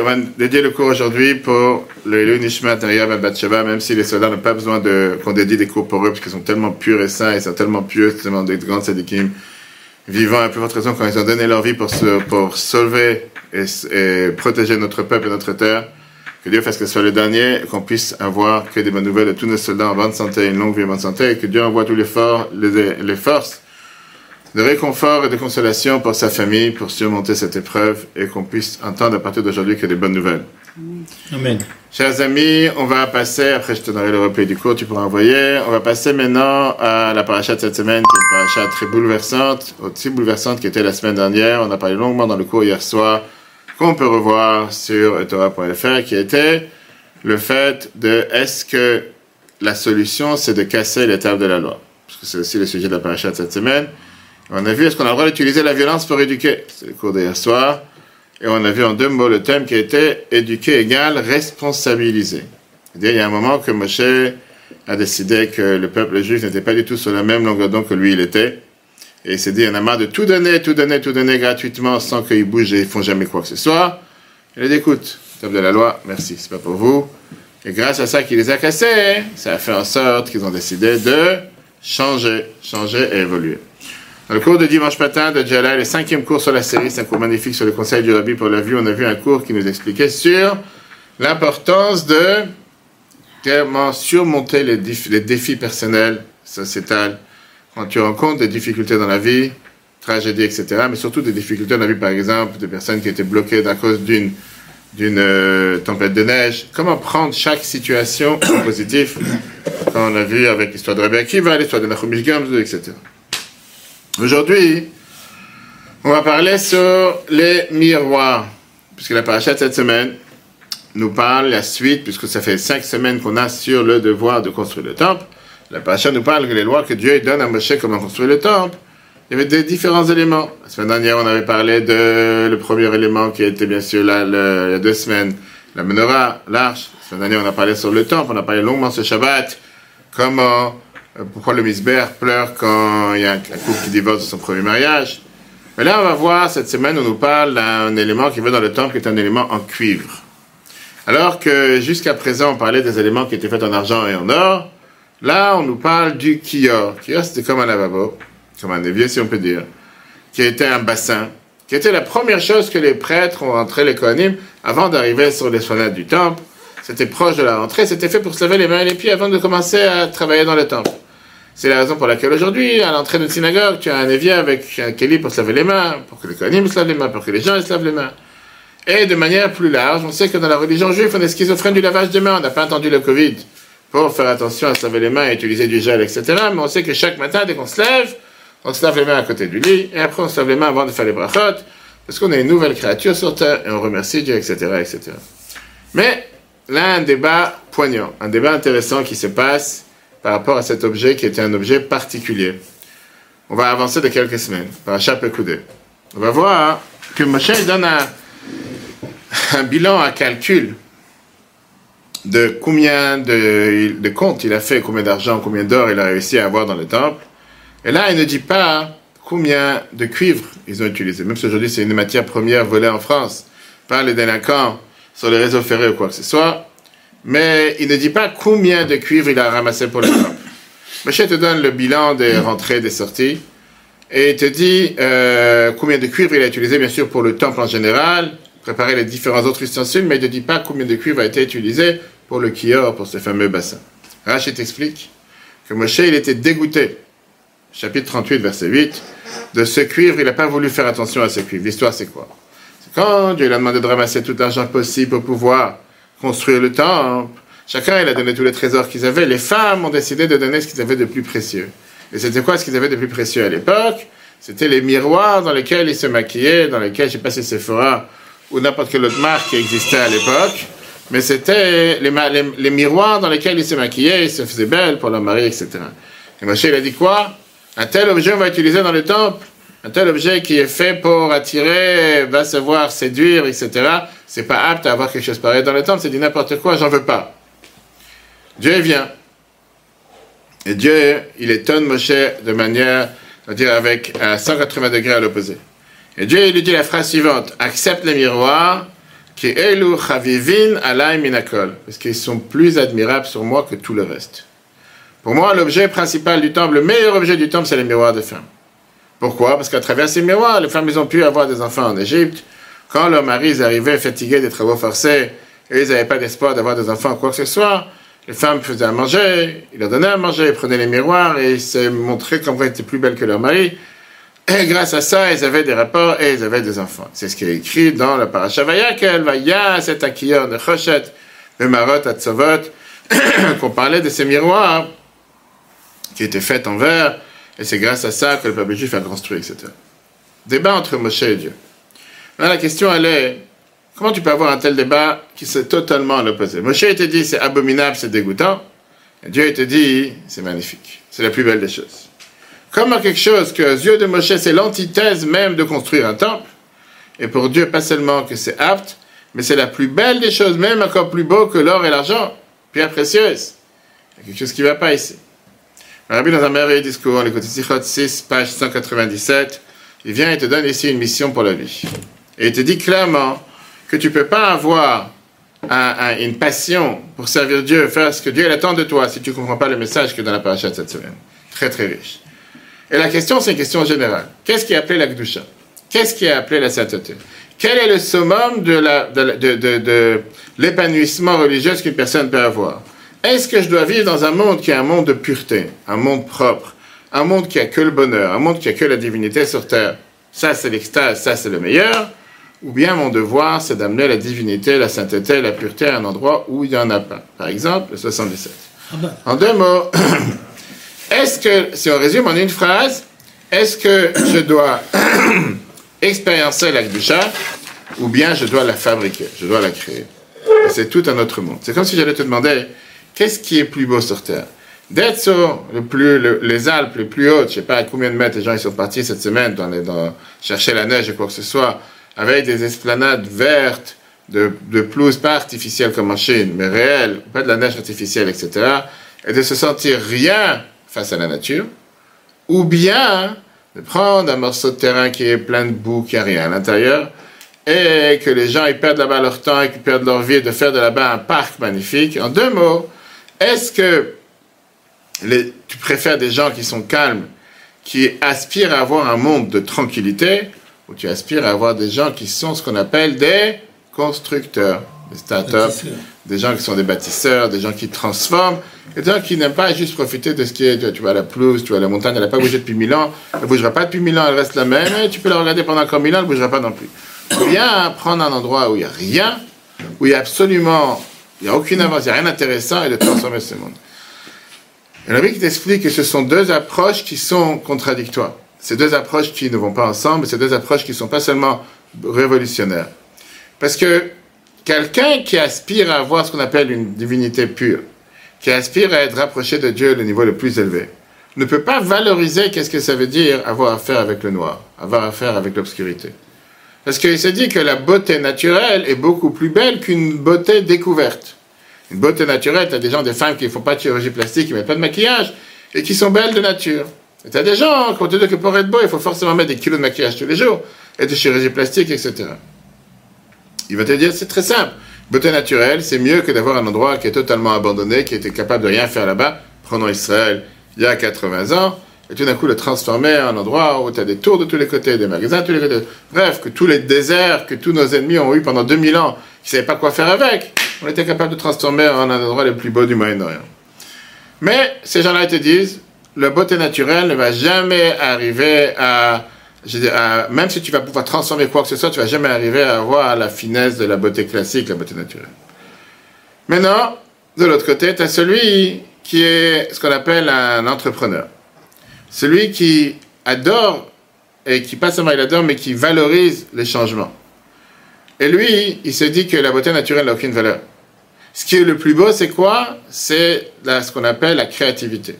on va dédier le cours aujourd'hui pour le Nishmat Ariab Batsheva, même si les soldats n'ont pas besoin de qu'on dédie des cours pour eux, parce qu'ils sont tellement purs et saints, ils sont tellement pieux, tellement des grands sadikim, vivants, à plus forte raison quand ils ont donné leur vie pour, pour sauver et, protéger notre peuple et notre terre. Que Dieu fasse que ce soit le dernier, qu'on puisse avoir que des bonnes nouvelles de tous nos soldats en bonne santé, une longue vie en bonne santé, et que Dieu envoie tous les, forts, les forces de réconfort et de consolation pour sa famille, pour surmonter cette épreuve, et qu'on puisse entendre à partir d'aujourd'hui que des bonnes nouvelles. Amen. Chers amis, on va passer, après je te donnerai le replay du cours, tu pourras envoyer, on va passer maintenant à la paracha de cette semaine, qui est une paracha très bouleversante, aussi bouleversante qui était la semaine dernière, on a parlé longuement dans le cours hier soir, qu'on peut revoir sur Torah.fr, qui était le fait de est-ce que la solution c'est de casser l'étape de la loi Parce que c'est aussi le sujet de la paracha de cette semaine. On a vu est-ce qu'on a le droit d'utiliser la violence pour éduquer? C'est le cours d'hier soir. Et on a vu en deux mots le thème qui était éduquer égale responsabiliser. C'est-à-dire, il y a un moment que Moshe a décidé que le peuple juif n'était pas du tout sur la même longueur d'onde que lui il était. Et il s'est dit, en a marre de tout donner, tout donner, tout donner gratuitement sans qu'ils bougent et ils font jamais quoi que ce soit. Il a dit, écoute, top de la loi, merci, c'est pas pour vous. Et grâce à ça qu'il les a cassés, ça a fait en sorte qu'ils ont décidé de changer, changer et évoluer. Dans le cours de dimanche matin de Jalal, le cinquième cours sur la série, c'est un cours magnifique sur le conseil du Rabbi pour la vue. On a vu un cours qui nous expliquait sur l'importance de comment surmonter les, défis personnels, sociétals, quand tu rencontres des difficultés dans la vie, tragédies, etc., mais surtout des difficultés dans la vie, par exemple, de personnes qui étaient bloquées à cause d'une euh, tempête de neige. Comment prendre chaque situation en positif, quand on a vu avec l'histoire de Rabbi Akiva, l'histoire de Nachumish Gamzu, etc. Aujourd'hui, on va parler sur les miroirs, puisque la paracha de cette semaine nous parle la suite, puisque ça fait cinq semaines qu'on a sur le devoir de construire le temple. La paracha nous parle que les lois que Dieu donne à Moshe comment construire le temple. Il y avait des différents éléments. La semaine dernière, on avait parlé de le premier élément qui était bien sûr là, il y a deux semaines, la menorah, l'arche. La semaine dernière, on a parlé sur le temple, on a parlé longuement ce Shabbat, comment, pourquoi le misbère pleure quand il y a un couple qui divorce de son premier mariage? Mais là, on va voir, cette semaine, on nous parle d'un élément qui va dans le temple, qui est un élément en cuivre. Alors que jusqu'à présent, on parlait des éléments qui étaient faits en argent et en or. Là, on nous parle du kior. Kior, c'était comme un lavabo, comme un évier, si on peut dire, qui était un bassin, qui était la première chose que les prêtres ont rentré les Kohanim avant d'arriver sur les fenêtres du temple. C'était proche de la rentrée, c'était fait pour se laver les mains et les pieds avant de commencer à travailler dans le temple. C'est la raison pour laquelle aujourd'hui, à l'entrée d'une synagogue, tu as un évier avec un kéli pour se laver les mains, pour que les Kohanim se lavent les mains, pour que les gens se lavent les mains. Et de manière plus large, on sait que dans la religion juive, on est schizophrène du lavage de mains. On n'a pas entendu le Covid pour faire attention à se laver les mains et utiliser du gel, etc. Mais on sait que chaque matin, dès qu'on se lève, on se lave les mains à côté du lit, et après on se lave les mains avant de faire les brachot, parce qu'on est une nouvelle créature sur terre, et on remercie Dieu, etc., etc. Mais là, un débat poignant, un débat intéressant qui se passe par rapport à cet objet qui était un objet particulier. On va avancer de quelques semaines, par coudé. On va voir que Moshe donne un, un bilan à calcul de combien de, de comptes il a fait, combien d'argent, combien d'or il a réussi à avoir dans le temple. Et là, il ne dit pas combien de cuivre ils ont utilisé. Même si aujourd'hui c'est une matière première volée en France par les délinquants sur les réseaux ferrés ou quoi que ce soit. Mais il ne dit pas combien de cuivre il a ramassé pour le temple. Moshe te donne le bilan des rentrées, des sorties. Et il te dit euh, combien de cuivre il a utilisé, bien sûr, pour le temple en général, préparer les différents autres ustensiles, mais il ne dit pas combien de cuivre a été utilisé pour le kior, pour ce fameux bassin. Rachid explique que Moshe, il était dégoûté, chapitre 38, verset 8, de ce cuivre, il n'a pas voulu faire attention à ce cuivre. L'histoire, c'est quoi? C'est quand Dieu lui a demandé de ramasser tout l'argent possible pour pouvoir construire le temple. Chacun, il a donné tous les trésors qu'ils avaient. Les femmes ont décidé de donner ce qu'ils avaient de plus précieux. Et c'était quoi ce qu'ils avaient de plus précieux à l'époque? C'était les miroirs dans lesquels ils se maquillaient, dans lesquels, je sais pas si Sephora ou n'importe quelle autre marque qui existait à l'époque, mais c'était les, les, miroirs dans lesquels ils se maquillaient, ils se faisaient belles pour leur mari, etc. Et Moshe, il a dit quoi? Un tel objet, on va utiliser dans le temple, un tel objet qui est fait pour attirer, va savoir séduire, etc. C'est pas apte à avoir quelque chose pareil dans le temple, c'est dit n'importe quoi, j'en veux pas. Dieu vient. Et Dieu, il étonne Moshe de manière, on dire avec à 180 degrés à l'opposé. Et Dieu lui dit la phrase suivante accepte les miroirs, qui elu chavivin alay minakol, parce qu'ils sont plus admirables sur moi que tout le reste. Pour moi, l'objet principal du temple, le meilleur objet du temple, c'est les miroirs des femmes. Pourquoi? Parce qu'à travers ces miroirs, les femmes, ont pu avoir des enfants en Égypte. Quand leurs maris arrivaient fatigués des travaux forcés, et ils n'avaient pas d'espoir d'avoir des enfants quoi que ce soit, les femmes faisaient à manger, ils leur donnaient à manger, ils prenaient les miroirs et ils se montraient comme elles étaient plus belles que leur mari. Et grâce à ça, ils avaient des rapports et ils avaient des enfants. C'est ce qui est écrit dans le Parashavaya qu'elle va ya cet akiyot de Choshet, de Marot Atzavot, qu'on parlait de ces miroirs qui étaient faits en verre, et c'est grâce à ça que le peuple juif a construit, etc. Débat entre Moshe et Dieu. Là, la question, elle est, comment tu peux avoir un tel débat qui c'est totalement l'opposé? Moshe te dit, c'est abominable, c'est dégoûtant, et Dieu te dit, c'est magnifique, c'est la plus belle des choses. Comment quelque chose que aux yeux de Moshe, c'est l'antithèse même de construire un temple, et pour Dieu, pas seulement que c'est apte, mais c'est la plus belle des choses, même encore plus beau que l'or et l'argent, pierre précieuse. Il y a quelque chose qui ne va pas ici. Rabbi, dans un merveilleux discours, écoute Sichot 6, page 197, il vient et te donne ici une mission pour la vie. Et il te dit clairement que tu ne peux pas avoir une passion pour servir Dieu, faire ce que Dieu attend de toi, si tu ne comprends pas le message que dans la paracha cette semaine. Très, très riche. Et la question, c'est une question générale. Qu'est-ce qui est appelé la Gdusha? Qu'est-ce qui est appelé la sainteté? Quel est le summum de l'épanouissement religieux qu'une personne peut avoir? Est-ce que je dois vivre dans un monde qui est un monde de pureté, un monde propre, un monde qui a que le bonheur, un monde qui a que la divinité sur terre? Ça, c'est l'extase, ça, c'est le meilleur. Ou bien mon devoir, c'est d'amener la divinité, la sainteté, la pureté à un endroit où il n'y en a pas. Par exemple, le 77. Ah ben. En deux mots, est-ce que, si on résume en une phrase, est-ce que je dois expériencer la Gdusha ou bien je dois la fabriquer, je dois la créer? C'est tout un autre monde. C'est comme si j'allais te demander, Qu'est-ce qui est plus beau sur Terre? D'être sur les Alpes les plus hautes, je sais pas à combien de mètres les gens ils sont partis cette semaine dans les, dans, chercher la neige et quoi que ce soit, avec des esplanades vertes, de, de pas artificielle comme en Chine, mais réelle, pas de la neige artificielle, etc., et de se sentir rien face à la nature, ou bien de prendre un morceau de terrain qui est plein de boue, qui a rien à l'intérieur, et que les gens ils perdent là-bas leur temps et qu'ils perdent leur vie de faire de là-bas un parc magnifique. En deux mots, est-ce que tu préfères des gens qui sont calmes, qui aspirent à avoir un monde de tranquillité, ou tu aspires à avoir des gens qui sont ce qu'on appelle des constructeurs, des startups, des gens qui sont des bâtisseurs, des gens qui transforment, et des gens qui n'aiment pas juste profiter de ce qui est, tu vois, la pelouse, tu vois, la montagne, elle n'a pas bougé depuis mille ans, elle ne bougera pas depuis mille ans, elle reste la même, et tu peux la regarder pendant encore mille ans, elle ne bougera pas non plus. Bien prendre un endroit où il n'y a rien, où il y a absolument il n'y a aucune avance, il n'y a rien d'intéressant et de transformer ce monde. Et le qui t'explique que ce sont deux approches qui sont contradictoires. Ces deux approches qui ne vont pas ensemble, ces deux approches qui ne sont pas seulement révolutionnaires. Parce que quelqu'un qui aspire à avoir ce qu'on appelle une divinité pure, qui aspire à être rapproché de Dieu au niveau le plus élevé, ne peut pas valoriser qu'est-ce que ça veut dire avoir affaire avec le noir, avoir affaire avec l'obscurité. Parce qu'il se dit que la beauté naturelle est beaucoup plus belle qu'une beauté découverte. Une beauté naturelle, tu as des gens, des femmes qui ne font pas de chirurgie plastique, qui mettent pas de maquillage, et qui sont belles de nature. Et tu as des gens qui te dit que pour être beau, il faut forcément mettre des kilos de maquillage tous les jours, et de chirurgie plastique, etc. Il va te dire, c'est très simple. Beauté naturelle, c'est mieux que d'avoir un endroit qui est totalement abandonné, qui était capable de rien faire là-bas. Prenons Israël, il y a 80 ans et tout d'un coup le transformer en un endroit où tu as des tours de tous les côtés, des magasins de tous les côtés. Bref, que tous les déserts que tous nos ennemis ont eu pendant 2000 ans, qui ne savaient pas quoi faire avec, on était capable de transformer en un endroit le plus beau du Moyen-Orient. Mais ces gens-là te disent, la beauté naturelle ne va jamais arriver à, même si tu vas pouvoir transformer quoi que ce soit, tu vas jamais arriver à avoir la finesse de la beauté classique, la beauté naturelle. Maintenant, de l'autre côté, tu as celui qui est ce qu'on appelle un entrepreneur. Celui qui adore, et qui pas seulement il adore, mais qui valorise les changements. Et lui, il se dit que la beauté naturelle n'a aucune valeur. Ce qui est le plus beau, c'est quoi? C'est ce qu'on appelle la créativité.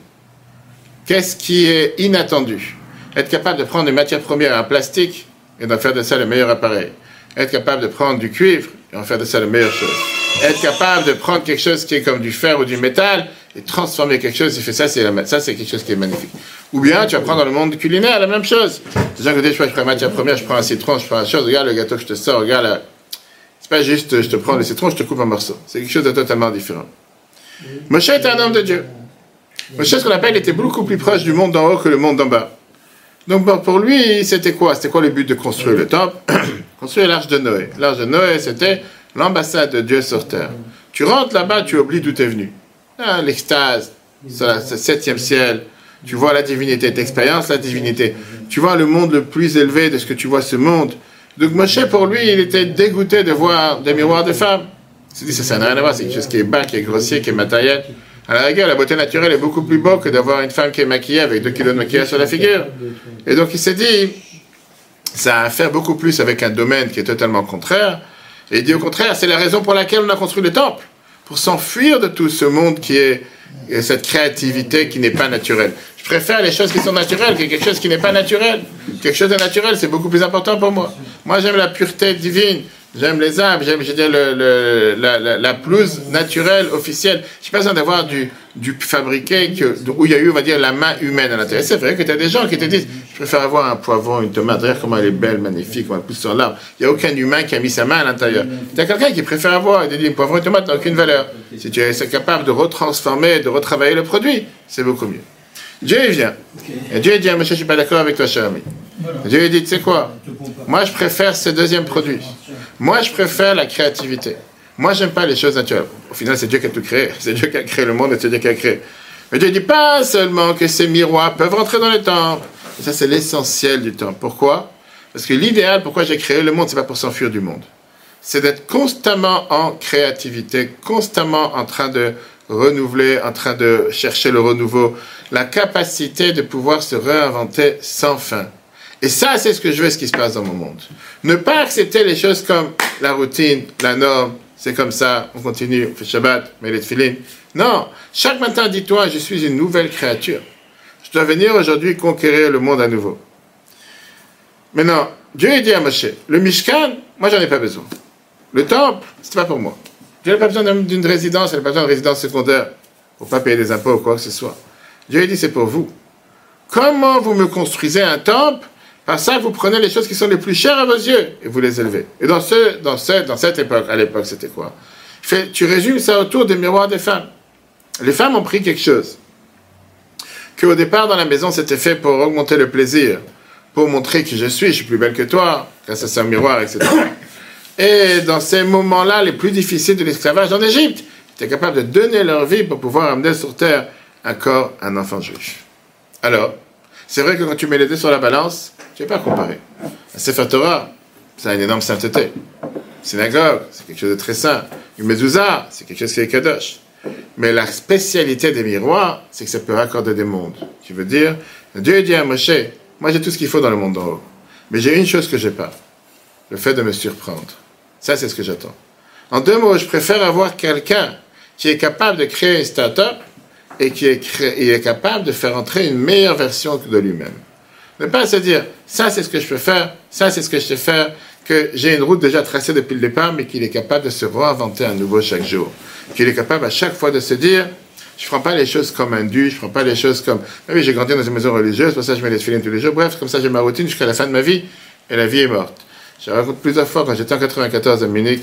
Qu'est-ce qui est inattendu? Être capable de prendre des matières premières, un plastique, et d'en faire de ça le meilleur appareil. Être capable de prendre du cuivre et en faire de ça la meilleure chose. Être capable de prendre quelque chose qui est comme du fer ou du métal et transformer quelque chose, il fait ça, c'est ça, c'est quelque chose qui est magnifique. Ou bien, tu vas prendre dans le monde culinaire la même chose. Gens que je prends la matière première, je prends un citron, je prends la chose, regarde le gâteau que je te sors, regarde C'est pas juste je te prends le citron, je te coupe un morceau. C'est quelque chose de totalement différent. Moshe était un homme de Dieu. Moshe, ce qu'on appelle, était beaucoup plus proche du monde d'en haut que le monde d'en bas. Donc pour lui, c'était quoi? C'était quoi le but de construire le temple? Construire l'arche de Noé. L'arche de Noé, c'était l'ambassade de Dieu sur terre. Tu rentres là-bas, tu oublies d'où tu es venu. Ah, l'extase, le septième ciel. Tu vois la divinité, tu expériences la divinité. Tu vois le monde le plus élevé de ce que tu vois ce monde. Donc Moshe, pour lui, il était dégoûté de voir des miroirs de femmes. Il s'est dit, ça n'a rien à voir, c'est quelque chose qui est bas, qui est grossier, qui est matériel. À la rigueur, la beauté naturelle est beaucoup plus beau que d'avoir une femme qui est maquillée avec deux kilos de maquillage sur la figure. Et donc il s'est dit, ça a à faire beaucoup plus avec un domaine qui est totalement contraire. Et il dit au contraire, c'est la raison pour laquelle on a construit le temple, pour s'enfuir de tout ce monde qui est cette créativité qui n'est pas naturelle. Je préfère les choses qui sont naturelles que quelque chose qui n'est pas naturel. Quelque chose de naturel, c'est beaucoup plus important pour moi. Moi, j'aime la pureté divine. J'aime les arbres, j'aime, je le, la, la, la, naturelle, officielle. Je n'ai pas besoin d'avoir du, du fabriqué où il y a eu, on va dire, la main humaine à l'intérieur. C'est vrai que tu as des gens qui te disent, je préfère avoir un poivron, une tomate, regarde comment elle est belle, magnifique, comment elle pousse sur l'arbre. Il n'y a aucun humain qui a mis sa main à l'intérieur. Tu as quelqu'un qui préfère avoir, il te dit, un poivron, une tomate n'a aucune valeur. Si tu es capable de retransformer, de retravailler le produit, c'est beaucoup mieux. Dieu, vient. Et Dieu, dit, monsieur, je ne suis pas d'accord avec toi, cher ami. Dieu, dit, tu sais quoi? Moi, je préfère ce deuxième produit. Moi, je préfère la créativité. Moi, j'aime pas les choses naturelles. Au final, c'est Dieu qui a tout créé. C'est Dieu qui a créé le monde et c'est Dieu qui a créé. Mais Dieu dit pas seulement que ces miroirs peuvent rentrer dans le temple. Ça, c'est l'essentiel du temple. Pourquoi? Parce que l'idéal, pourquoi j'ai créé le monde, c'est pas pour s'enfuir du monde. C'est d'être constamment en créativité, constamment en train de renouveler, en train de chercher le renouveau, la capacité de pouvoir se réinventer sans fin. Et ça, c'est ce que je veux, ce qui se passe dans mon monde. Ne pas accepter les choses comme la routine, la norme, c'est comme ça, on continue, on fait Shabbat, mais les filines. Non, chaque matin, dis-toi, je suis une nouvelle créature. Je dois venir aujourd'hui conquérir le monde à nouveau. Maintenant, Dieu a dit à Moshe, le Mishkan, moi j'en ai pas besoin. Le temple, c'est pas pour moi. Je n'ai pas besoin d'une résidence, je n'ai pas besoin de résidence secondaire pour pas payer des impôts ou quoi que ce soit. Dieu a dit, c'est pour vous. Comment vous me construisez un temple par ça, vous prenez les choses qui sont les plus chères à vos yeux et vous les élevez. Et dans, ce, dans, ce, dans cette époque, à l'époque, c'était quoi? Tu résumes ça autour des miroirs des femmes. Les femmes ont pris quelque chose. Qu'au départ, dans la maison, c'était fait pour augmenter le plaisir, pour montrer qui je suis, je suis plus belle que toi, grâce à ce miroir, etc. Et dans ces moments-là, les plus difficiles de l'esclavage en Égypte, ils étaient capables de donner leur vie pour pouvoir amener sur terre un corps, un enfant juif. Alors, c'est vrai que quand tu mets les deux sur la balance, tu ne pas comparer. Un Sefer Torah, ça a une énorme sainteté. synagogue, c'est quelque chose de très saint. Une mezouza, c'est quelque chose qui est kadosh. Mais la spécialité des miroirs, c'est que ça peut raccorder des mondes. Tu veux dire, Dieu dit à Moshe, moi j'ai tout ce qu'il faut dans le monde d'en haut. Mais j'ai une chose que j'ai pas. Le fait de me surprendre. Ça, c'est ce que j'attends. En deux mots, je préfère avoir quelqu'un qui est capable de créer une start-up et qui est capable de faire entrer une meilleure version de lui-même. Ne pas se dire, ça c'est ce que je peux faire, ça c'est ce que je sais faire, que j'ai une route déjà tracée depuis le départ, mais qu'il est capable de se réinventer à nouveau chaque jour. Qu'il est capable à chaque fois de se dire, je ne prends pas les choses comme un dû, je ne prends pas les choses comme, ah oui, j'ai grandi dans une maison religieuse, pour ça je mets les filets tous les jours, bref, comme ça j'ai ma routine jusqu'à la fin de ma vie, et la vie est morte. Je raconte plusieurs fois, quand j'étais en 94 à Munich,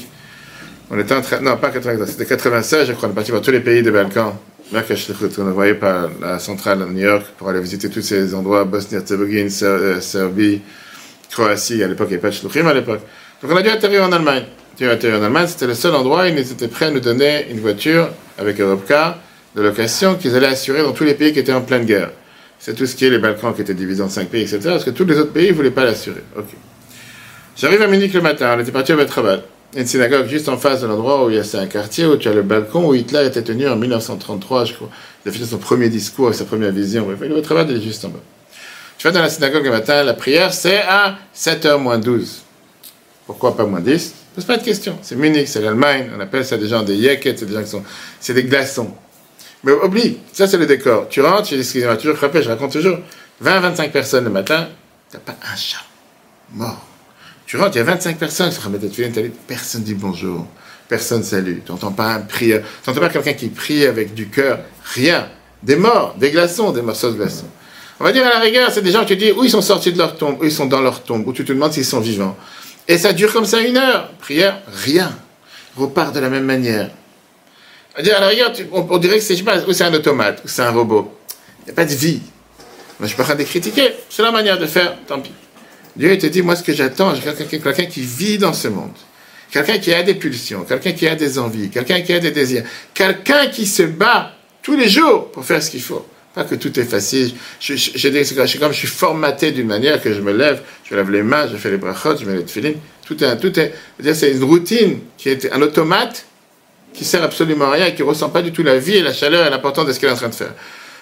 on était en train, non, pas 94, c'était 96, je crois, on est parti voir tous les pays des Balkans, on a envoyé par la centrale à New York pour aller visiter tous ces endroits, Bosnie-Herzégovine, euh, Serbie, Croatie, à l'époque, avait pas Shluchim à l'époque. Donc on a dû atterrir en Allemagne. Atterrir en Allemagne, c'était le seul endroit où ils étaient prêts à nous donner une voiture avec Europcar de location qu'ils allaient assurer dans tous les pays qui étaient en pleine guerre. C'est tout ce qui est les Balkans qui étaient divisés en cinq pays, etc. Parce que tous les autres pays ne voulaient pas l'assurer. Ok. J'arrive à Munich le matin, on était parti à Betrabat une synagogue juste en face de l'endroit où il y a un quartier où tu as le balcon où Hitler était tenu en 1933, je crois. Il a fait son premier discours avec sa première vision. Le travail est juste en bas. Tu vas dans la synagogue le matin, la prière c'est à 7h moins 12. Pourquoi pas moins 10 Pose pas de question. C'est Munich, c'est l'Allemagne, on appelle ça des gens des yekets, c'est des gens qui sont. C'est des glaçons. Mais oublie, ça c'est le décor. Tu rentres, tu dis, excusez-moi, toujours je raconte toujours. 20-25 personnes le matin, t'as pas un chat mort. Tu rentres, il y a 25 personnes sur personne dit bonjour, personne salue. Tu n'entends pas un prière, tu n'entends pas quelqu'un qui prie avec du cœur, rien. Des morts, des glaçons, des morceaux de glaçons. On va dire à la rigueur, c'est des gens qui te disent où ils sont sortis de leur tombe, où ils sont dans leur tombe, où tu te demandes s'ils sont vivants. Et ça dure comme ça une heure. Prière, rien. Repart de la même manière. À la rigueur, on, dirait que c'est, c'est un automate, c'est un robot. Il n'y a pas de vie. Moi, je suis pas en train de critiquer. C'est la manière de faire, tant pis. Dieu te dit, moi, ce que j'attends, j'ai quelqu'un qui vit dans ce monde. Quelqu'un qui a des pulsions, quelqu'un qui a des envies, quelqu'un qui a des désirs. Quelqu'un qui se bat tous les jours pour faire ce qu'il faut. Pas que tout est facile. Je, je, je, comme je suis formaté d'une manière que je me lève, je lève les mains, je fais les brachot, je mets les tefillin. Tout est, tout est, c'est une routine qui est un automate qui sert absolument à rien et qui ressent pas du tout la vie et la chaleur et l'importance de ce qu'il est en train de faire.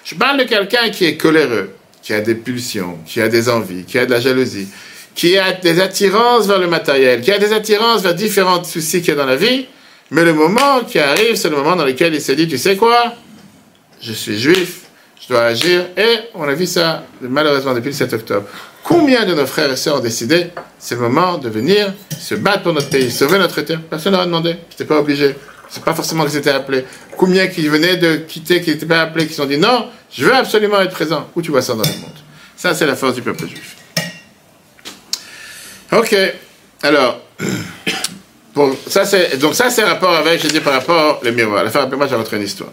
Je parle de quelqu'un qui est coléreux, qui a des pulsions, qui a des envies, qui a de la jalousie, qui a des attirances vers le matériel, qui a des attirances vers différents soucis qu'il y a dans la vie, mais le moment qui arrive, c'est le moment dans lequel il se dit, tu sais quoi, je suis juif, je dois agir, et on a vu ça malheureusement depuis le 7 octobre. Combien de nos frères et sœurs ont décidé, c'est le moment de venir se battre pour notre pays, sauver notre terre? Personne leur a demandé, c'était pas obligé. C'est pas forcément qu'ils étaient appelés. Combien qui venaient de quitter, qui n'étaient pas appelés, qui se sont dit non, je veux absolument être présent. Où tu vois ça dans le monde? Ça, c'est la force du peuple juif. Ok. Alors, bon, ça c'est donc ça c'est rapport avec, je dis par rapport le miroir. La fin, moi, j'ai rentré une histoire.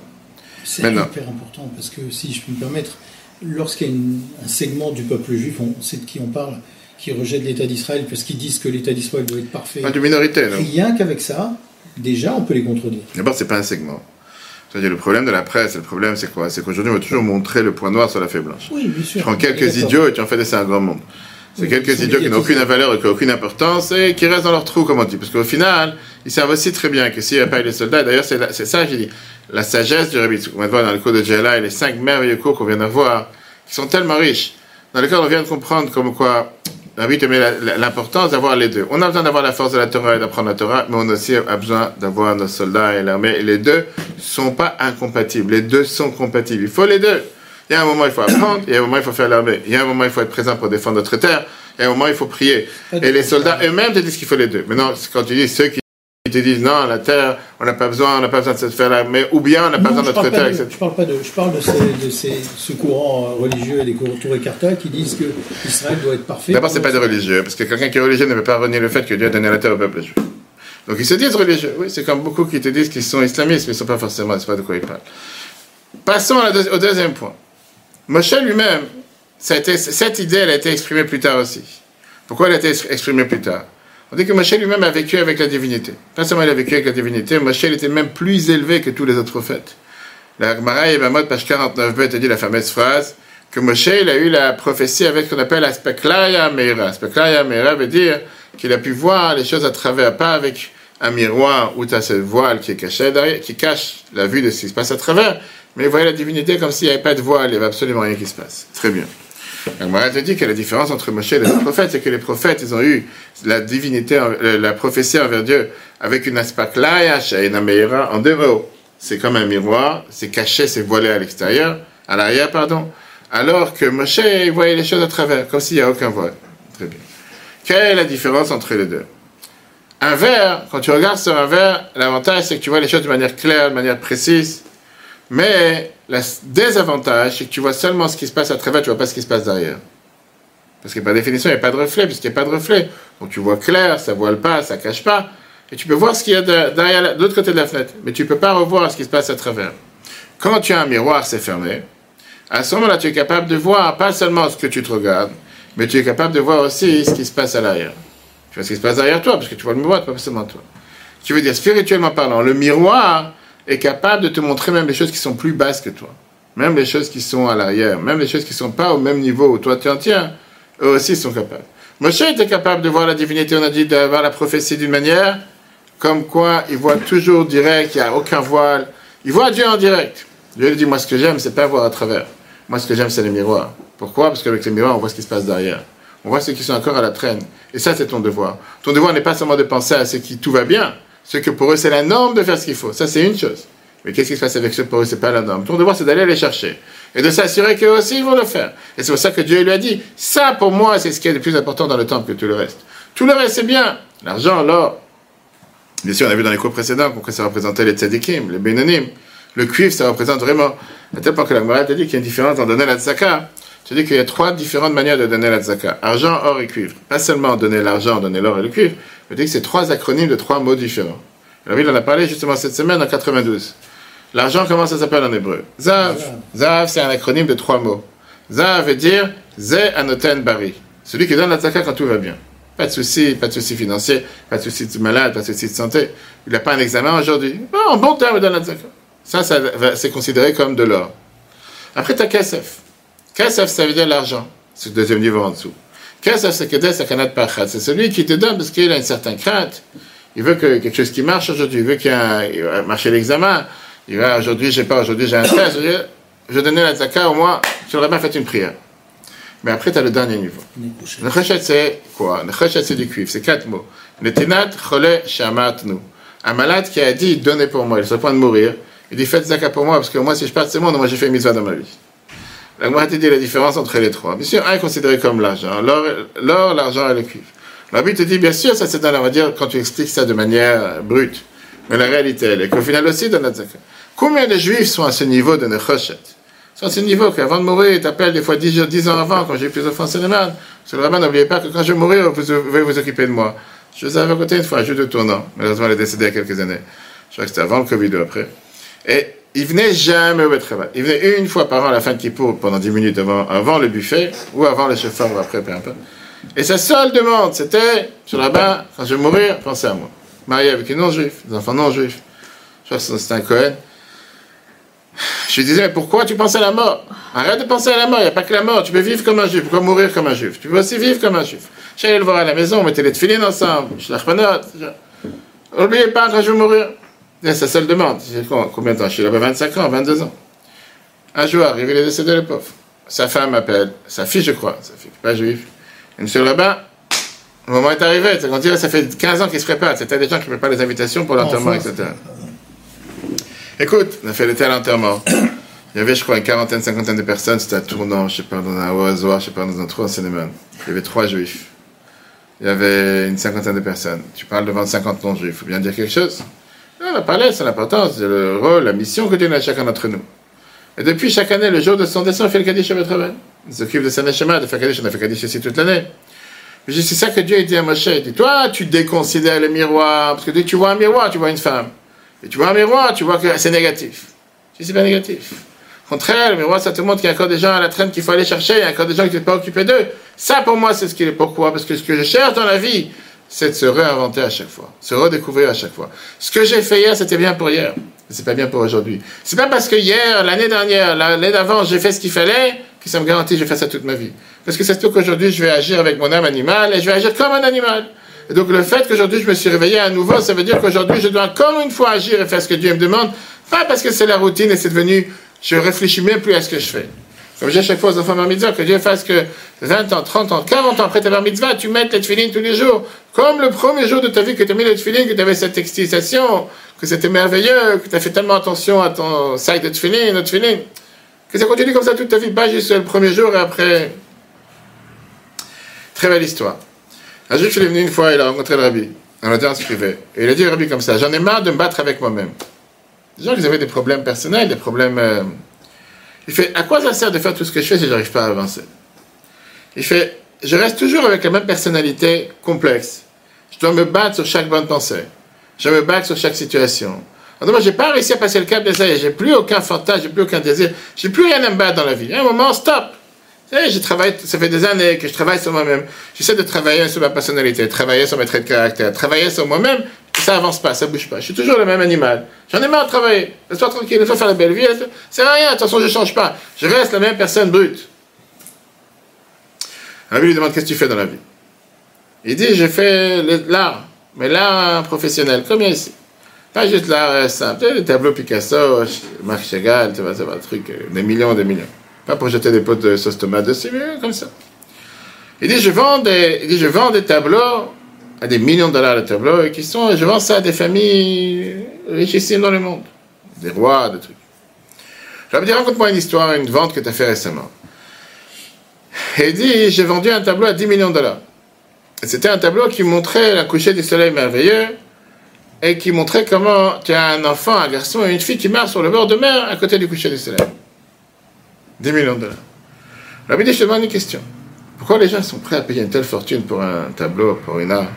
C'est hyper important parce que si je puis me permettre, lorsqu'il y a un segment du peuple juif, on sait de qui on parle, qui rejette l'État d'Israël parce qu'ils disent que l'État d'Israël doit être parfait. Pas de minorité, non? Rien qu'avec ça, déjà, on peut les contredire. D'abord, c'est pas un segment. C'est-à-dire, le problème de la presse, le problème, c'est quoi? C'est qu'aujourd'hui, on va toujours montrer le point noir sur la feuille blanche. Oui, bien sûr. Tu prends quelques idiots et tu en fais des un grand monde. C'est quelques idiots qui n'ont aucune valeur et qui n'ont aucune importance et qui restent dans leur trou, comme on dit. Parce qu'au final, ils savent aussi très bien que s'il n'y a pas eu les soldats, d'ailleurs, c'est ça, j'ai dit, la sagesse du Rabbi On va voir dans le cours de Jela et les cinq merveilleux cours qu'on vient d'avoir, qui sont tellement riches, dans lesquels on vient de comprendre comme quoi Rabbi te met l'importance d'avoir les deux. On a besoin d'avoir la force de la Torah et d'apprendre la Torah, mais on aussi a besoin d'avoir nos soldats et l'armée. Et les deux sont pas incompatibles. Les deux sont compatibles. Il faut les deux. Il y a un moment, il faut apprendre. Il y a un moment, il faut faire l'armée. Il y a un moment, il faut être présent pour défendre notre terre. Il y a un moment, il faut prier. Et les soldats eux-mêmes te disent qu'il faut les deux. Maintenant, quand tu dis ceux qui te disent non, la terre, on n'a pas besoin, on n'a pas besoin de se faire là, mais ou bien on n'a pas besoin de notre terre, etc. Je parle pas de, je parle de, ces, de ce courant religieux et des courants Touré qui disent que Israël doit être parfait. D'abord, c'est pas des religieux, parce que quelqu'un qui est religieux ne peut pas renier le fait que Dieu a donné la terre au peuple juif. Donc ils se disent religieux. Oui, c'est comme beaucoup qui te disent qu'ils sont islamistes, mais ils ne sont pas forcément, c'est pas de quoi ils parlent. Passons au deuxième point. Moshe lui-même, cette idée, elle a été exprimée plus tard aussi. Pourquoi elle a été exprimée plus tard? On dit que Moshe lui-même a vécu avec la divinité. Pas seulement il a vécu avec la divinité, Moshe était même plus élevé que tous les autres prophètes. La Gemara Yevamot, page 49b, te dit la fameuse phrase que Moshe il a eu la prophétie avec ce qu'on appelle la Speklaya Meira. Speklaya Meira veut dire qu'il a pu voir les choses à travers, pas avec un miroir où tu as ce voile qui est caché derrière, qui cache la vue de ce qui se passe à travers, mais il voyait la divinité comme s'il n'y avait pas de voile, il n'y avait absolument rien qui se passe. Très bien. Agmara te dit que la différence entre Moshe et les prophètes, c'est que les prophètes, ils ont eu la divinité, euh, la prophétie envers Dieu avec une aspaklaya, en deux mots. C'est comme un miroir, c'est caché, c'est voilé à l'extérieur, à l'arrière, pardon. Alors que Moshe, il voyait les choses à travers, comme s'il n'y a aucun voile. Très bien. Quelle est la différence entre les deux? Un verre, quand tu regardes sur un verre, l'avantage c'est que tu vois les choses de manière claire, de manière précise. Mais le désavantage, c'est que tu vois seulement ce qui se passe à travers, tu vois pas ce qui se passe derrière. Parce que par définition, il n'y a pas de reflet, puisqu'il n'y a pas de reflet. Donc tu vois clair, ça voile pas, ça cache pas. Et tu peux voir ce qu'il y a derrière, de l'autre côté de la fenêtre. Mais tu peux pas revoir ce qui se passe à travers. Quand tu as un miroir, c'est fermé. À ce moment-là, tu es capable de voir pas seulement ce que tu te regardes, mais tu es capable de voir aussi ce qui se passe à l'arrière. Tu vois ce qui se passe derrière toi, parce que tu vois le miroir, pas seulement toi. Tu veux dire, spirituellement parlant, le miroir, est capable de te montrer même les choses qui sont plus basses que toi. Même les choses qui sont à l'arrière, même les choses qui ne sont pas au même niveau où toi tu en tiens, eux aussi sont capables. Moshe était capable de voir la divinité, on a dit d'avoir la prophétie d'une manière, comme quoi il voit toujours direct, il n'y a aucun voile. Il voit Dieu en direct. Dieu lui dit, moi ce que j'aime, c'est pas voir à travers. Moi ce que j'aime, c'est les miroirs. Pourquoi? Parce qu'avec les miroirs, on voit ce qui se passe derrière. On voit ceux qui sont encore à la traîne. Et ça, c'est ton devoir. Ton devoir n'est pas seulement de penser à ce qui tout va bien, ce que pour eux c'est la norme de faire ce qu'il faut. Ça c'est une chose. Mais qu'est-ce qui se passe avec ceux pour eux c'est pas la norme. Ton devoir c'est d'aller les chercher et de s'assurer qu'eux aussi ils vont le faire. Et c'est pour ça que Dieu lui a dit ça pour moi c'est ce qui est le plus important dans le temple que tout le reste. Tout le reste c'est bien. L'argent, l'or. Bien sûr on a vu dans les cours précédents que ça représentait les tzadikim, les bénonim. Le cuivre ça représente vraiment. À tel point que la morale a dit qu'il y a une différence dans donner la tzaka. Je dis qu'il y a trois différentes manières de donner la tzaka. Argent, or et cuivre. Pas seulement donner l'argent, donner l'or et le cuivre. Je dis que c'est trois acronymes de trois mots différents. Il en a parlé justement cette semaine en 92. L'argent, comment ça s'appelle en hébreu? Zav. Zav, c'est un acronyme de trois mots. Zav veut dire Ze anoten bari. Celui qui donne la tzaka quand tout va bien. Pas de souci, pas de souci financier, pas de souci de malade, pas de souci de santé. Il n'a pas un examen aujourd'hui. en bon terme, il donne la tzaka. Ça, ça c'est considéré comme de l'or. Après, tu as Kesef. Kesef, ça veut dire l'argent. C'est le deuxième niveau en dessous. C'est celui qui te donne parce qu'il a une certaine crainte. Il veut que quelque chose qui marche aujourd'hui. Il veut qu'il y ait marché l'examen. Il va aujourd'hui, j'ai pas, aujourd'hui j'ai un test. Je vais donner la tzaka, au moins, tu aurais bien fait une prière. Mais après, tu as le dernier niveau. Le chachet, c'est quoi? Le chachet, c'est du cuivre. C'est quatre mots. Chole shamat nu. Un malade qui a dit, donnez pour moi, il est point de mourir. Il dit, faites zaka pour moi, parce que moi, si je pars de ce monde, moi, j'ai fait une dans ma vie. La Gemara dit la différence entre les trois. Bien sûr, un est considéré comme l'argent. L'or, l'argent et le cuivre. La Bible te dit, bien sûr, ça c'est dans, on va dire, quand tu expliques ça de manière brute. Mais la réalité, elle est qu'au final aussi, dans notre zaka. Combien de juifs sont à ce niveau de nechoshet? Sont à ce niveau qu'avant de mourir, ils t'appellent des fois 10, ans avant, quand j'ai plusieurs fois en Parce que le rabbin, n'oubliez pas que quand je mourir, vous pouvez vous occuper de moi. Je vous avais raconté une fois, un jeu de tournant. Malheureusement, elle est décédée il y a quelques années. Je crois que c'était avant le Covid ou après. Et il venait jamais au travail. Il venait une fois par an à la fin de Kippour, pendant 10 minutes avant, le buffet, ou avant le chauffeur, ou après, peu importe. Et sa seule demande, c'était, sur la rabbin, quand je vais mourir, pensez à moi. Marié avec une non-juif, des enfants non-juifs. Je crois que c'était un Cohen. Je lui disais, mais pourquoi tu penses à la mort? Arrête de penser à la mort, il n'y a pas que la mort. Tu peux vivre comme un juif, pourquoi mourir comme un juif? Tu peux aussi vivre comme un juif. J'allais le voir à la maison, on mettait les tefilines ensemble, je l'achmanot. N'oubliez pas quand je vais mourir. C'est sa seule demande. Combien de temps? Je suis là-bas 25 ans, 22 ans. Un jour arrive, il est décédé, le pauvre. Sa femme appelle, sa fille, je crois, sa fille, pas juive. Et monsieur là-bas, le moment est arrivé. Quand il ça fait 15 ans qu'il se prépare. C'était des gens qui préparent les invitations pour l'enterrement, etc. Écoute, on a fait le tel enterrement. Il y avait, je crois, une quarantaine, cinquantaine de personnes. C'était à Tournant, je sais pas, dans un oiseau, je sais pas, dans un trou en cinéma. Il y avait trois juifs. Il y avait une cinquantaine de personnes. Tu parles devant 50 non-juifs. Il faut bien dire quelque chose. On a parlé, c'est l'importance, c'est le rôle, la mission que Dieu a à chacun d'entre nous. Et depuis chaque année, le jour de son dessin, on fait le Kaddish à travail. Il s'occupe de sa Neshama, de faire Kaddish. On a fait Kaddish ici toute l'année. Mais c'est ça que Dieu a dit à Moshe. Il dit, toi, tu déconsidères le miroir. Parce que tu vois un miroir, tu vois une femme. Et tu vois un miroir, tu vois que c'est négatif. Si c'est pas négatif. Au contraire, le miroir, ça te montre qu'il y a encore des gens à la traîne qu'il faut aller chercher, il y a encore des gens qui ne sont pas occupés d'eux. Ça, pour moi, c'est ce qu'il est. Pourquoi Parce que ce que je cherche dans la vie, c'est de se réinventer à chaque fois, se redécouvrir à chaque fois. Ce que j'ai fait hier, c'était bien pour hier, mais c'est pas bien pour aujourd'hui. C'est pas parce que hier, l'année dernière, l'année d'avant, j'ai fait ce qu'il fallait que ça me garantit que je fais ça toute ma vie. Parce que c'est tout qu'aujourd'hui, je vais agir avec mon âme animale et je vais agir comme un animal. Et donc le fait qu'aujourd'hui je me suis réveillé à nouveau, ça veut dire qu'aujourd'hui je dois encore une fois agir et faire ce que Dieu me demande, pas parce que c'est la routine et c'est devenu, je réfléchis même plus à ce que je fais. Comme j'ai chaque fois aux enfants bar mitzvah, que Dieu fasse que 20 ans, 30 ans, 40 ans après ta bar mitzvah, tu mettes les tefilines tous les jours. Comme le premier jour de ta vie que tu as mis les tefilines, que tu avais cette excitation, que c'était merveilleux, que tu as fait tellement attention à ton sac de tefilines, de tefilines, que ça continue comme ça toute ta vie, pas juste le premier jour et après. Très belle histoire. Un juif, il est venu une fois, il a rencontré le rabbi. Un audience privé. Et il a dit au rabbi comme ça J'en ai marre de me battre avec moi-même. Les gens, ils avaient des problèmes personnels, des problèmes. Euh, il fait À quoi ça sert de faire tout ce que je fais si je n'arrive pas à avancer? Il fait Je reste toujours avec la même personnalité complexe. Je dois me battre sur chaque bonne pensée. Je me battre sur chaque situation. Alors, moi, j'ai pas réussi à passer le cap des années. J'ai plus aucun fantasme, j'ai plus aucun désir. J'ai plus rien à me battre dans la vie. À un moment, stop je travaille, ça fait des années que je travaille sur moi-même. J'essaie de travailler sur ma personnalité, travailler sur mes traits de caractère, travailler sur moi-même. Ça avance pas, ça bouge pas. Je suis toujours le même animal. J'en ai marre de travailler. Laisse-moi tranquille, laisse-moi faire la belle vie. C'est rien, de toute façon, je change pas. Je reste la même personne brute. Un lui demande qu'est-ce que tu fais dans la vie? Il dit, j'ai fait l'art, mais l'art professionnel, comme ici. Pas juste l'art simple, des tableaux Picasso, Marc Chagall, tu vois, un truc, euh, des millions, des millions. Pas pour jeter des potes de sauce tomate dessus, mais comme ça. Il dit, je vends des, je vends des tableaux à des millions de dollars de tableaux et qui sont, je vends ça à des familles richissimes dans le monde. Des rois, des trucs. Je me dire, raconte-moi une histoire, une vente que tu as fait récemment. Et il dit, j'ai vendu un tableau à 10 millions de dollars. C'était un tableau qui montrait la coucher du soleil merveilleux et qui montrait comment tu as un enfant, un garçon et une fille qui marchent sur le bord de mer à côté du coucher du soleil. 10 millions de dollars. Rabbi dit, je te demande une question. Pourquoi les gens sont prêts à payer une telle fortune pour un tableau, pour une art?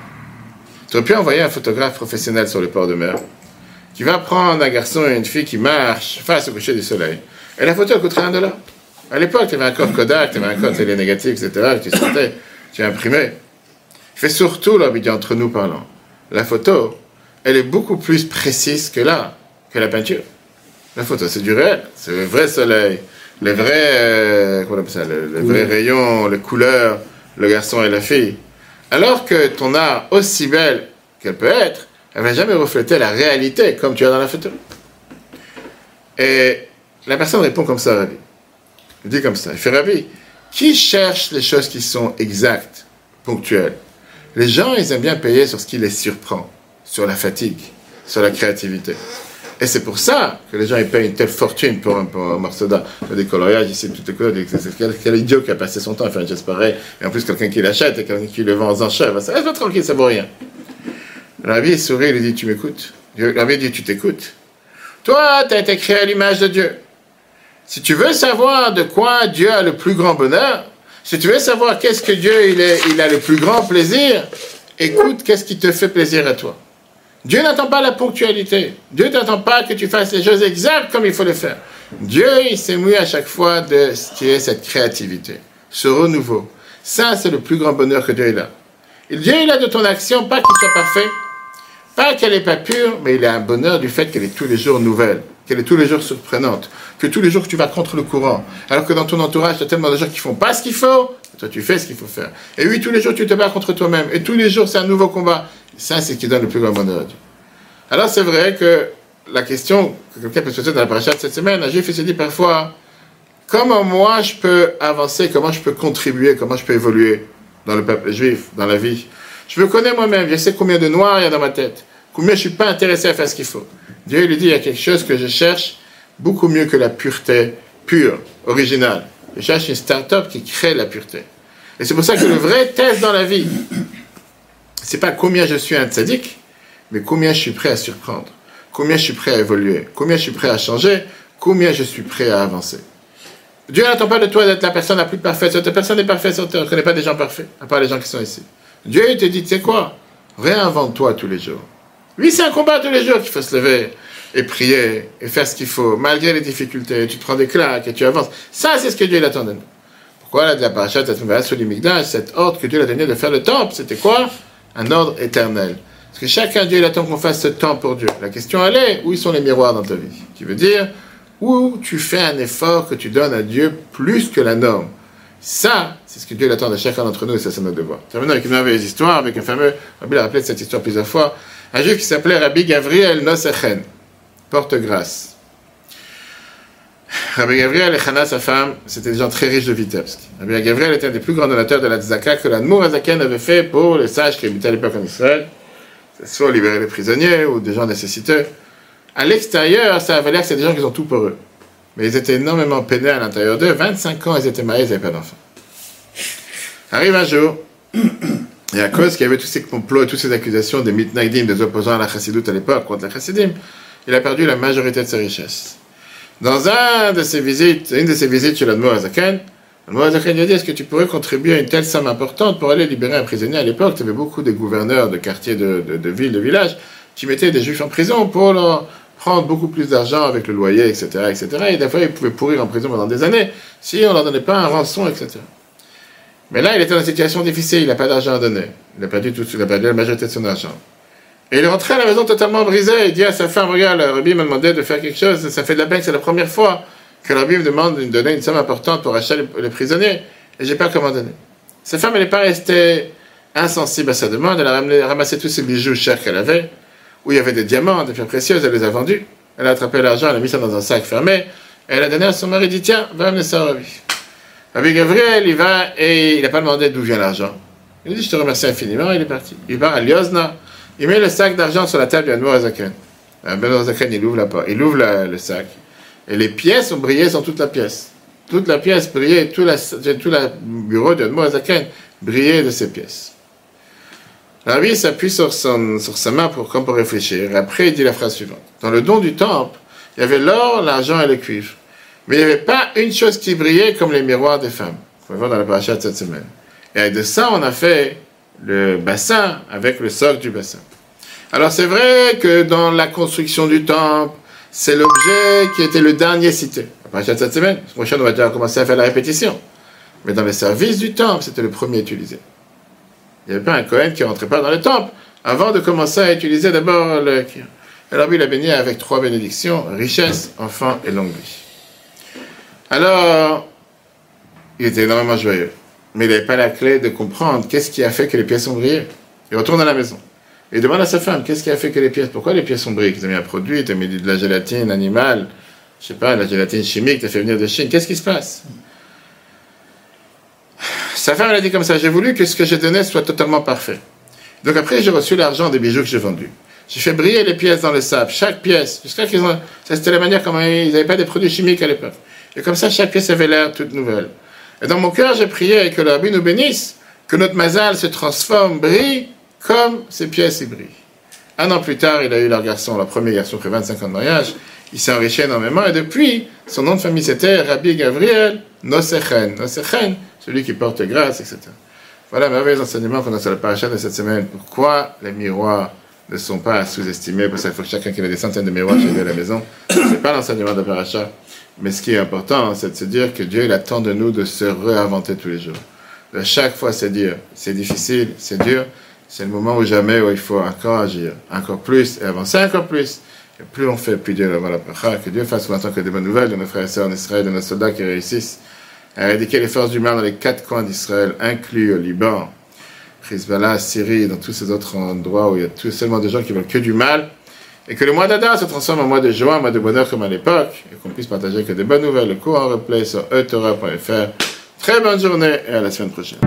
Tu aurais pu envoyer un photographe professionnel sur le port de mer qui va prendre un garçon et une fille qui marchent face au coucher du soleil. Et la photo elle coûterait un dollar. À l'époque, tu avais encore Kodak, tu avais encore négatif, etc. tu sortais, tu imprimais. Fais surtout, là, entre nous parlant, la photo, elle est beaucoup plus précise que là, que la peinture. La photo, c'est du réel, c'est le vrai soleil, les vrais, euh, comment on appelle ça, le, vrai rayon, les couleurs, le garçon et la fille. Alors que ton art, aussi belle qu'elle peut être, elle ne va jamais refléter la réalité comme tu as dans la photo. Et la personne répond comme ça, Rabbi. Il dit comme ça. Il fait Rabbi, qui cherche les choses qui sont exactes, ponctuelles? Les gens, ils aiment bien payer sur ce qui les surprend, sur la fatigue, sur la créativité. Et c'est pour ça que les gens ils payent une telle fortune pour un, pour morceau d'art. des coloriages ici, tout est cool. Quel, quel idiot qui a passé son temps à faire un geste pareil. Et en plus, quelqu'un qui l'achète et quelqu'un qui le vend aux enchères. Ça va tranquille, ça vaut rien. Rabbi sourit, il dit Tu m'écoutes? Rabbi dit Tu t'écoutes Toi, tu as été créé à l'image de Dieu. Si tu veux savoir de quoi Dieu a le plus grand bonheur, si tu veux savoir qu'est-ce que Dieu il a le plus grand plaisir, écoute qu'est-ce qui te fait plaisir à toi. Dieu n'attend pas la ponctualité. Dieu n'attend pas que tu fasses les choses exactes comme il faut les faire. Dieu, il s'émouille à chaque fois de ce qui est cette créativité, ce renouveau. Ça, c'est le plus grand bonheur que Dieu a. Et Dieu, il a de ton action, pas qu'il soit parfait, pas qu'elle n'est pas pure, mais il a un bonheur du fait qu'elle est tous les jours nouvelle, qu'elle est tous les jours surprenante, que tous les jours tu vas contre le courant. Alors que dans ton entourage, tu as tellement de gens qui font pas ce qu'il faut, toi tu fais ce qu'il faut faire. Et oui, tous les jours tu te bats contre toi-même. Et tous les jours c'est un nouveau combat. Ça, c'est ce qui donne le plus grand bonheur à Dieu. Alors c'est vrai que la question que quelqu'un peut se poser dans la paracha de cette semaine, un juif se dit parfois, comment moi je peux avancer, comment je peux contribuer, comment je peux évoluer dans le peuple juif, dans la vie? Je me connais moi-même, je sais combien de noirs il y a dans ma tête, combien je ne suis pas intéressé à faire ce qu'il faut. Dieu lui dit, il y a quelque chose que je cherche beaucoup mieux que la pureté pure, originale. Je cherche une start-up qui crée la pureté. Et c'est pour ça que le vrai test dans la vie, c'est pas combien je suis un tzaddik, mais combien je suis prêt à surprendre, combien je suis prêt à évoluer, combien je suis prêt à changer, combien je suis prêt à avancer. Dieu n'attend pas de toi d'être la personne la plus parfaite. Cette personne n'est parfaite sur ne connais pas des gens parfaits, à part les gens qui sont ici. Dieu te dit, tu sais quoi? Réinvente-toi tous les jours. Oui, c'est un combat tous les jours qu'il faut se lever et prier et faire ce qu'il faut, malgré les difficultés. Tu te prends des claques et tu avances. Ça, c'est ce que Dieu attend de nous. Pourquoi la parachat, cette ordre que Dieu a donné de faire le temple, c'était quoi? Un ordre éternel. Parce que chacun Dieu il attend qu'on fasse ce temps pour Dieu. La question elle est, où sont les miroirs dans ta vie? Qui veut dire, où tu fais un effort que tu donnes à Dieu plus que la norme? Ça, c'est ce que Dieu attend de chacun d'entre nous et ça, c'est notre devoir. Terminons avec une merveilleuse histoire, avec un fameux, Rabbi a rappelé cette histoire plusieurs fois, un juif qui s'appelait Rabbi Gavriel Nosechen, porte-grâce. Rabbi Gavriel et Chana, sa femme, c'était des gens très riches de Vitebsk. Rabbi Gavriel était un des plus grands donateurs de la tzaka que l'Admour Azaken avait fait pour les sages qui habitaient à l'époque en Israël, soit libérer les prisonniers ou des gens nécessiteux. À l'extérieur, ça avait l'air que c'est des gens qui ont tout pour eux. Mais ils étaient énormément peinés à l'intérieur d'eux. 25 ans, ils étaient mariés, ils n'avaient pas d'enfants. Arrive un jour, et à cause qu'il y avait tous ces complots et toutes ces accusations des mitnagdim, des opposants à la chassidoute à l'époque, contre la chassidim, il a perdu la majorité de ses richesses. Dans un de ses visites, une de ses visites chez l'Admo Azaken, l'Admo Azaken lui a dit Est-ce que tu pourrais contribuer à une telle somme importante pour aller libérer un prisonnier À l'époque, tu avais beaucoup de gouverneurs de quartiers, de villes, de villages qui mettaient des juifs en prison pour leur prendre beaucoup plus d'argent avec le loyer, etc., etc. Et des fois, ils pouvaient pourrir en prison pendant des années si on ne leur donnait pas un rançon, etc. Mais là, il était dans une situation difficile, il n'a pas d'argent à donner. Il a perdu tout, il a perdu la majorité de son argent. Et il est rentré à la maison totalement brisé. Il dit à sa femme, regarde, le Rabbi m'a demandé de faire quelque chose, ça fait de la peine, c'est la première fois que le Rabbi me demande de donner une somme importante pour acheter les, prisonniers, et j'ai pas comment donner. Sa femme, elle n'est pas restée insensible à sa demande, elle a ramassé tous ses bijoux chers qu'elle avait, où il y avait des diamants, des pierres précieuses, elle les a vendus. Elle a attrapé l'argent, elle a mis ça dans un sac fermé, et elle a donné à son mari, dit tiens, va amener ça au Rabbi. Rabbi Gabriel, il va et il n'a pas demandé d'où vient l'argent. Il dit je te remercie infiniment, il est parti. Il va à Liozna, il met le sac d'argent sur la table du Admour Azaken. Ben Azaken, il ouvre, la, il ouvre le sac, et les pièces ont brillé sur toute la pièce. Toute la pièce brillait, tout, le bureau du Admour Azaken brillait de ces pièces. Rabbi s'appuie sur, sur sa main pour, comme pour réfléchir. Après, il dit la phrase suivante. Dans le don du temple, il y avait l'or, l'argent et le cuivre. Mais il n'y avait pas une chose qui brillait comme les miroirs des femmes. qu'on va voir dans la paracha de cette semaine. Et avec de ça, on a fait le bassin avec le socle du bassin. Alors c'est vrai que dans la construction du temple, c'est l'objet qui était le dernier cité. De cette semaine, la prochaine, on va déjà commencer à faire la répétition. Mais dans les services du temple, c'était le premier utilisé. Il n'y avait pas un Cohen qui rentrait pas dans le temple avant de commencer à utiliser d'abord le Alors lui, il a béni avec trois bénédictions, richesse, enfant et longue vie. Alors, il était énormément joyeux. Mais il n'avait pas la clé de comprendre qu'est-ce qui a fait que les pièces ont brillé. Il retourne à la maison. Il demande à sa femme, qu'est-ce qui a fait que les pièces, pourquoi les pièces ont brillé Ils ont mis un produit, ils ont mis de la gélatine animale, je sais pas, de la gélatine chimique, tu as fait venir de Chine. Qu'est-ce qui se passe? Sa femme, elle a dit comme ça, j'ai voulu que ce que j'ai donné soit totalement parfait. Donc après, j'ai reçu l'argent des bijoux que j'ai vendus. J'ai fait briller les pièces dans le sable, chaque pièce, jusqu'à qu'ils ont... C'était la manière comment ils n'avaient pas des produits chimiques à l'époque. Et comme ça, chaque pièce avait l'air toute nouvelle. Et dans mon cœur, j'ai prié que le nous bénisse, que notre mazal se transforme, brille, comme ces pièces y brillent. Un an plus tard, il a eu leur garçon, leur premier garçon, après 25 ans de mariage. Il s'est enrichi énormément, et depuis, son nom de famille c'était Rabbi Gabriel Nosechen. Nosechen, celui qui porte grâce, etc. Voilà merveilleux enseignement qu'on a sur la paracha de cette semaine. Pourquoi les miroirs ne sont pas sous-estimés? Parce qu'il faut que chacun qui ait des centaines de miroirs chez lui à la maison. Ce n'est pas l'enseignement de la paracha. Mais ce qui est important, c'est de se dire que Dieu attend de nous de se réinventer tous les jours. De chaque fois, c'est dire, c'est difficile, c'est dur, c'est le moment où jamais où il faut encore agir, encore plus et avancer encore plus. Et plus on fait, plus Dieu va la paracha. Que Dieu fasse maintenant que des bonnes nouvelles de nos frères et sœurs en Israël, de nos soldats qui réussissent à éradiquer les forces du mal dans les quatre coins d'Israël, inclus au Liban, Hezbollah, Syrie, dans tous ces autres endroits où il y a tout, seulement des gens qui veulent que du mal, et que le mois d'Adar se transforme en mois de joie, en mois de bonheur comme à l'époque, et qu'on puisse partager que des bonnes nouvelles. Le cours en replay sur etora.fr. Très bonne journée et à la semaine prochaine.